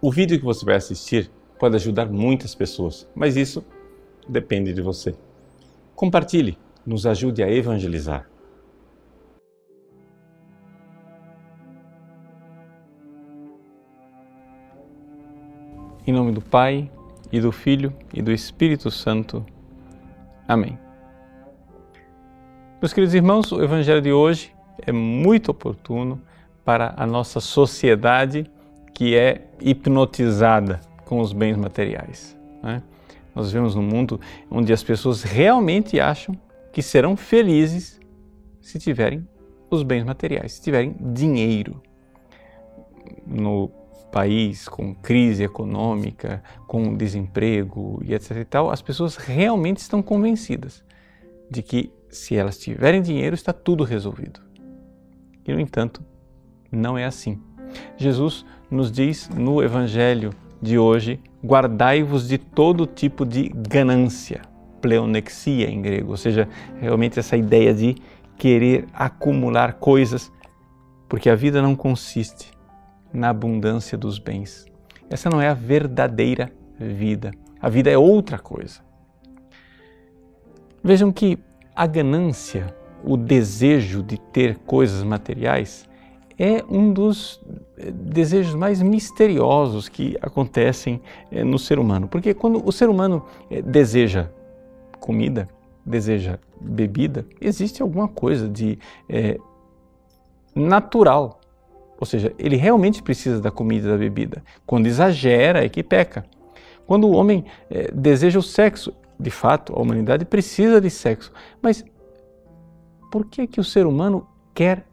O vídeo que você vai assistir pode ajudar muitas pessoas, mas isso depende de você. Compartilhe, nos ajude a evangelizar. Em nome do Pai, e do Filho, e do Espírito Santo. Amém. Meus queridos irmãos, o Evangelho de hoje é muito oportuno para a nossa sociedade que é hipnotizada com os bens materiais. Né? Nós vivemos num mundo onde as pessoas realmente acham que serão felizes se tiverem os bens materiais, se tiverem dinheiro. No país com crise econômica, com desemprego e etc e tal, as pessoas realmente estão convencidas de que se elas tiverem dinheiro está tudo resolvido. E no entanto, não é assim. Jesus nos diz no evangelho de hoje: guardai-vos de todo tipo de ganância, pleonexia em grego, ou seja, realmente essa ideia de querer acumular coisas, porque a vida não consiste na abundância dos bens. Essa não é a verdadeira vida. A vida é outra coisa. Vejam que a ganância, o desejo de ter coisas materiais, é um dos eh, desejos mais misteriosos que acontecem eh, no ser humano. Porque quando o ser humano eh, deseja comida, deseja bebida, existe alguma coisa de é, natural. Ou seja, ele realmente precisa da comida e da bebida. Quando exagera, é que peca. Quando o homem é, deseja o sexo, de fato, a humanidade precisa de sexo. Mas por que, que o ser humano quer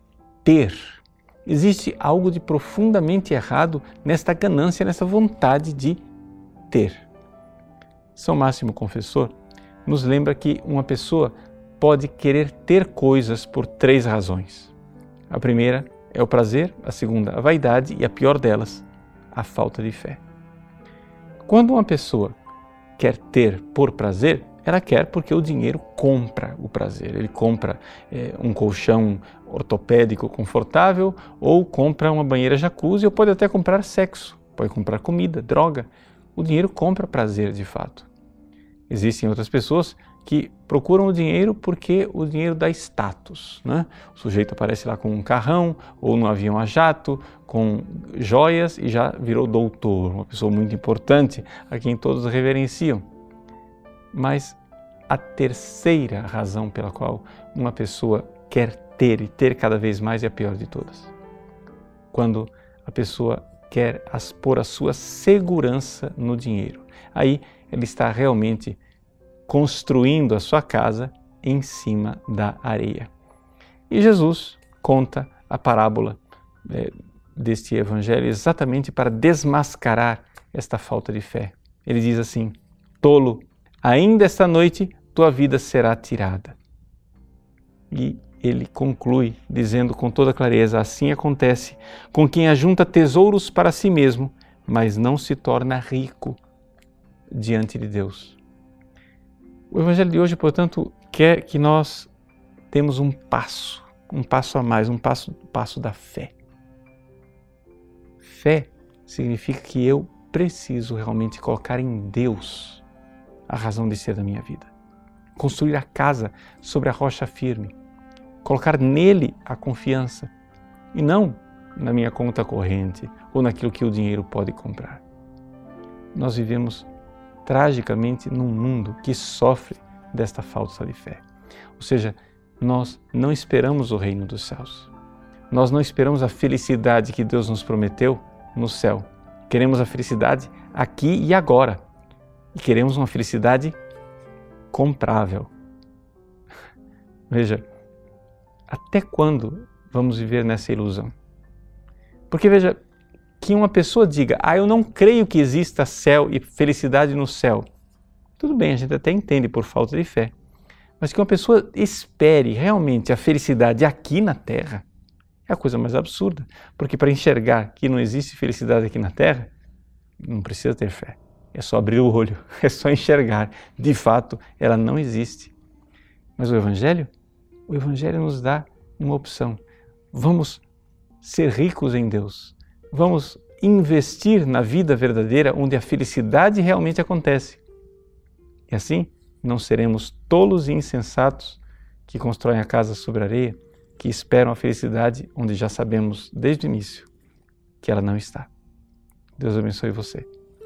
ter? Existe algo de profundamente errado nesta ganância, nessa vontade de ter. São Máximo Confessor nos lembra que uma pessoa pode querer ter coisas por três razões. A primeira é o prazer, a segunda, a vaidade e a pior delas, a falta de fé. Quando uma pessoa quer ter por prazer, ela quer porque o dinheiro compra o prazer. Ele compra é, um colchão ortopédico confortável ou compra uma banheira jacuzzi ou pode até comprar sexo, pode comprar comida, droga. O dinheiro compra prazer de fato. Existem outras pessoas que procuram o dinheiro porque o dinheiro dá status. Né? O sujeito aparece lá com um carrão ou no avião a jato, com joias e já virou doutor, uma pessoa muito importante a quem todos reverenciam. Mas a terceira razão pela qual uma pessoa quer ter e ter cada vez mais é a pior de todas. Quando a pessoa quer pôr a sua segurança no dinheiro. Aí ele está realmente construindo a sua casa em cima da areia. E Jesus conta a parábola é, deste evangelho exatamente para desmascarar esta falta de fé. Ele diz assim: Tolo, ainda esta noite tua vida será tirada. E ele conclui dizendo com toda clareza: assim acontece com quem ajunta tesouros para si mesmo, mas não se torna rico diante de Deus. O Evangelho de hoje, portanto, quer que nós temos um passo, um passo a mais, um passo, passo da fé. Fé significa que eu preciso realmente colocar em Deus a razão de ser da minha vida. Construir a casa sobre a rocha firme. Colocar nele a confiança e não na minha conta corrente ou naquilo que o dinheiro pode comprar. Nós vivemos tragicamente num mundo que sofre desta falta de fé. Ou seja, nós não esperamos o reino dos céus. Nós não esperamos a felicidade que Deus nos prometeu no céu. Queremos a felicidade aqui e agora. E queremos uma felicidade comprável. Veja, até quando vamos viver nessa ilusão? Porque veja, que uma pessoa diga, ah, eu não creio que exista céu e felicidade no céu. Tudo bem, a gente até entende por falta de fé. Mas que uma pessoa espere realmente a felicidade aqui na Terra é a coisa mais absurda. Porque para enxergar que não existe felicidade aqui na Terra, não precisa ter fé. É só abrir o olho, é só enxergar. De fato, ela não existe. Mas o Evangelho? O Evangelho nos dá uma opção. Vamos ser ricos em Deus vamos investir na vida verdadeira onde a felicidade realmente acontece. E assim não seremos tolos e insensatos que constroem a casa sobre areia, que esperam a felicidade onde já sabemos desde o início que ela não está. Deus abençoe você.